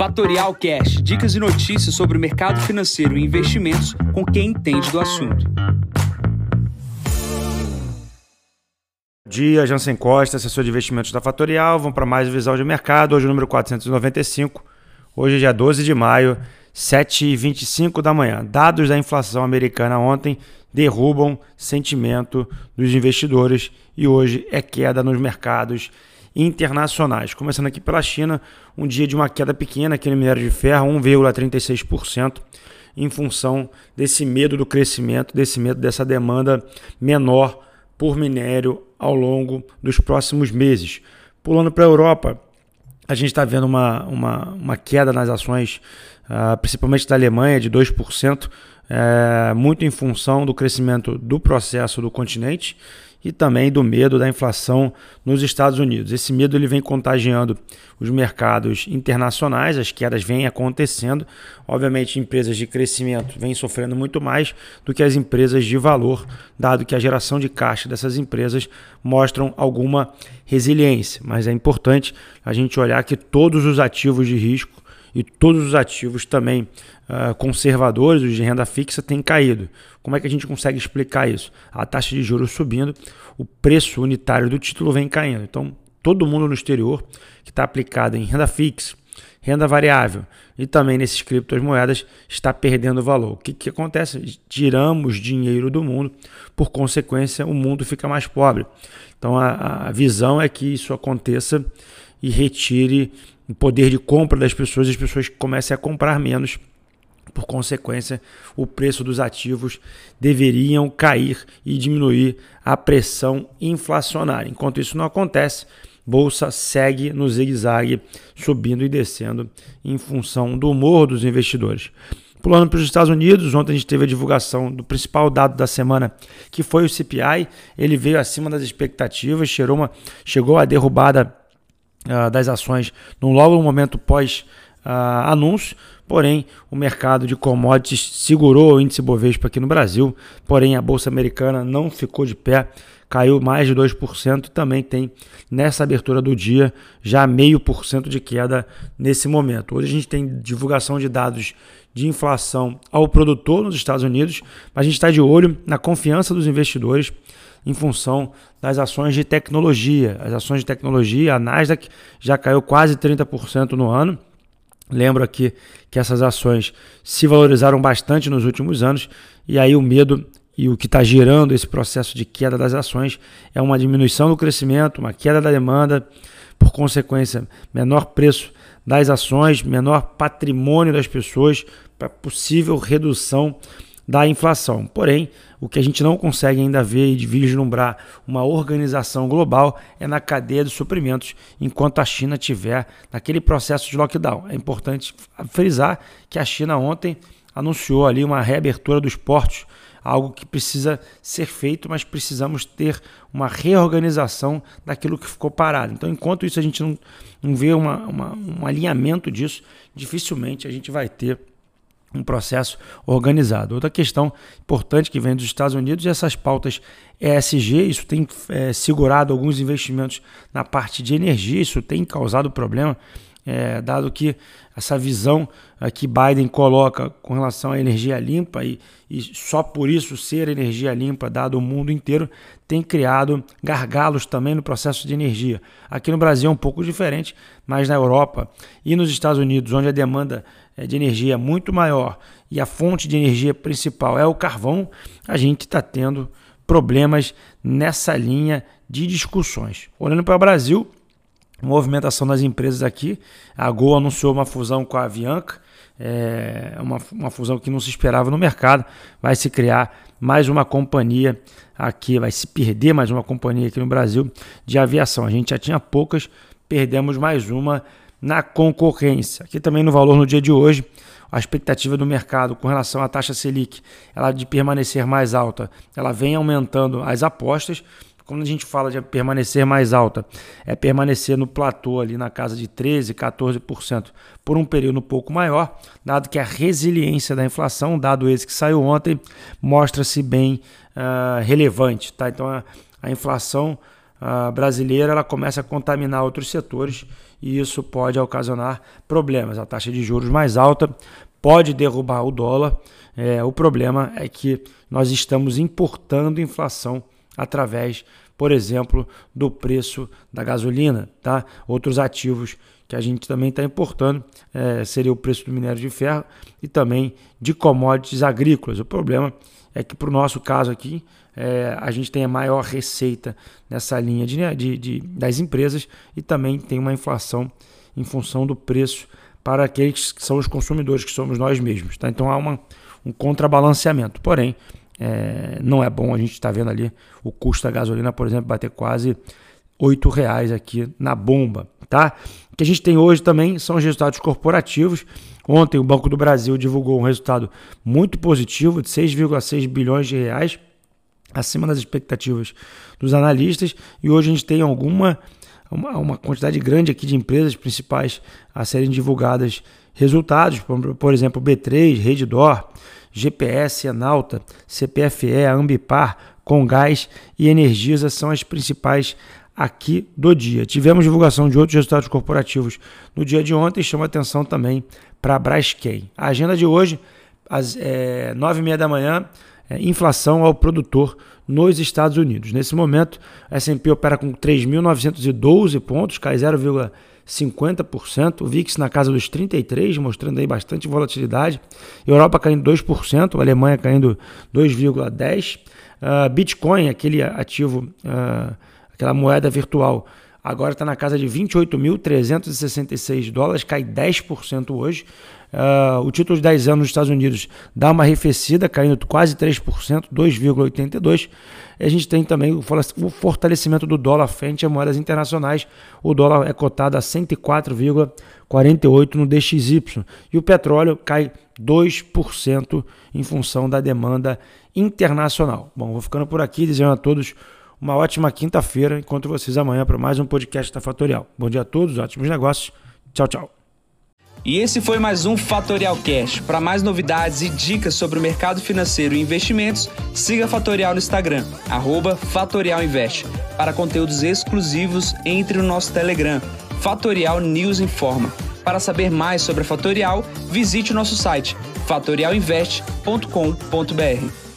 Fatorial Cash, dicas e notícias sobre o mercado financeiro e investimentos com quem entende do assunto. Dia, Jansen Costa, assessor de investimentos da Fatorial. Vamos para mais visão de mercado. Hoje o número 495. Hoje é dia 12 de maio, 7h25 da manhã. Dados da inflação americana ontem derrubam sentimento dos investidores e hoje é queda nos mercados internacionais. Começando aqui pela China, um dia de uma queda pequena aqui no minério de ferro, 1,36%, em função desse medo do crescimento, desse medo dessa demanda menor por minério ao longo dos próximos meses. Pulando para a Europa, a gente está vendo uma, uma, uma, queda nas ações, uh, principalmente da Alemanha, de 2%, é, muito em função do crescimento do processo do continente e também do medo da inflação nos Estados Unidos. Esse medo ele vem contagiando os mercados internacionais, as quedas vêm acontecendo. Obviamente, empresas de crescimento vêm sofrendo muito mais do que as empresas de valor, dado que a geração de caixa dessas empresas mostram alguma resiliência. Mas é importante a gente olhar que todos os ativos de risco e todos os ativos também uh, conservadores, os de renda fixa, têm caído. Como é que a gente consegue explicar isso? A taxa de juros subindo, o preço unitário do título vem caindo. Então, todo mundo no exterior que está aplicado em renda fixa, renda variável e também nesses criptomoedas está perdendo valor. O que, que acontece? Tiramos dinheiro do mundo, por consequência, o mundo fica mais pobre. Então, a, a visão é que isso aconteça e retire o poder de compra das pessoas, as pessoas comecem a comprar menos. Por consequência, o preço dos ativos deveriam cair e diminuir a pressão inflacionária. Enquanto isso não acontece, bolsa segue no zigue-zague, subindo e descendo em função do humor dos investidores. Pulando para os Estados Unidos, ontem a gente teve a divulgação do principal dado da semana, que foi o CPI. Ele veio acima das expectativas, chegou, a derrubada uh, das ações no logo no momento pós uh, anúncio, porém o mercado de commodities segurou o índice Bovespa aqui no Brasil, porém a bolsa americana não ficou de pé, caiu mais de 2% e também tem nessa abertura do dia já meio por cento de queda nesse momento. Hoje a gente tem divulgação de dados de inflação ao produtor nos Estados Unidos, mas a gente está de olho na confiança dos investidores em função das ações de tecnologia. As ações de tecnologia, a Nasdaq já caiu quase 30% no ano. Lembro aqui que essas ações se valorizaram bastante nos últimos anos e aí o medo e o que está gerando esse processo de queda das ações é uma diminuição do crescimento, uma queda da demanda, por consequência, menor preço das ações, menor patrimônio das pessoas para possível redução da inflação. Porém, o que a gente não consegue ainda ver e vislumbrar uma organização global é na cadeia de suprimentos, enquanto a China tiver naquele processo de lockdown. É importante frisar que a China ontem anunciou ali uma reabertura dos portos, algo que precisa ser feito, mas precisamos ter uma reorganização daquilo que ficou parado. Então, enquanto isso a gente não, não vê uma, uma, um alinhamento disso, dificilmente a gente vai ter um processo organizado. Outra questão importante que vem dos Estados Unidos é essas pautas ESG, isso tem é, segurado alguns investimentos na parte de energia, isso tem causado problema, é, dado que essa visão é, que Biden coloca com relação à energia limpa e, e só por isso ser energia limpa, dado o mundo inteiro, tem criado gargalos também no processo de energia. Aqui no Brasil é um pouco diferente, mas na Europa e nos Estados Unidos, onde a demanda de energia é muito maior e a fonte de energia principal é o carvão, a gente está tendo problemas nessa linha de discussões. Olhando para o Brasil, movimentação das empresas aqui, a Gol anunciou uma fusão com a Avianca, é uma, uma fusão que não se esperava no mercado, vai se criar mais uma companhia aqui, vai se perder mais uma companhia aqui no Brasil de aviação. A gente já tinha poucas, perdemos mais uma na concorrência. Aqui também no valor no dia de hoje, a expectativa do mercado com relação à taxa Selic, ela de permanecer mais alta, ela vem aumentando as apostas. Quando a gente fala de permanecer mais alta, é permanecer no platô ali na casa de 13, 14% por um período um pouco maior, dado que a resiliência da inflação, dado esse que saiu ontem, mostra-se bem uh, relevante. Tá? Então a, a inflação brasileira ela começa a contaminar outros setores e isso pode ocasionar problemas. A taxa de juros mais alta pode derrubar o dólar. É, o problema é que nós estamos importando inflação através, por exemplo, do preço da gasolina, tá? Outros ativos que a gente também está importando é, seria o preço do minério de ferro e também de commodities agrícolas. O problema é que, para o nosso caso aqui, é, a gente tem a maior receita nessa linha de, de, de, das empresas e também tem uma inflação em função do preço para aqueles que são os consumidores, que somos nós mesmos. Tá? Então há uma, um contrabalanceamento. Porém, é, não é bom a gente estar tá vendo ali o custo da gasolina, por exemplo, bater quase R$ reais aqui na bomba. Tá? O que a gente tem hoje também são os resultados corporativos. Ontem o Banco do Brasil divulgou um resultado muito positivo de 6,6 bilhões de reais, acima das expectativas dos analistas, e hoje a gente tem alguma uma, uma quantidade grande aqui de empresas principais a serem divulgadas resultados, por, exemplo, B3, Redditor, GPS, Enalta, CPFE, Ambipar, Congás e Energisa são as principais aqui do dia. Tivemos divulgação de outros resultados corporativos no dia de ontem, chama atenção também para a Braskem. A agenda de hoje, às é, nove e meia da manhã, é, inflação ao produtor nos Estados Unidos. Nesse momento, a S&P opera com 3.912 pontos, cai 0,50%, o VIX na casa dos 33, mostrando aí bastante volatilidade. Europa caindo 2%, a Alemanha caindo 2,10%. Uh, ah, Bitcoin, aquele ativo, uh, aquela moeda virtual, agora está na casa de 28.366 dólares, cai 10% hoje. Uh, o título de 10 anos nos Estados Unidos dá uma arrefecida, caindo quase 3%, 2,82%. E a gente tem também o fortalecimento do dólar frente a moedas internacionais. O dólar é cotado a 104,48 no DXY. E o petróleo cai 2% em função da demanda internacional. Bom, vou ficando por aqui, desejando a todos uma ótima quinta-feira. Encontro vocês amanhã para mais um podcast da Fatorial. Bom dia a todos, ótimos negócios. Tchau, tchau. E esse foi mais um Fatorial Cash. Para mais novidades e dicas sobre o mercado financeiro e investimentos, siga a Fatorial no Instagram, @fatorialinvest. Para conteúdos exclusivos, entre no nosso Telegram, Fatorial News Informa. Para saber mais sobre a Fatorial, visite o nosso site fatorialinvest.com.br.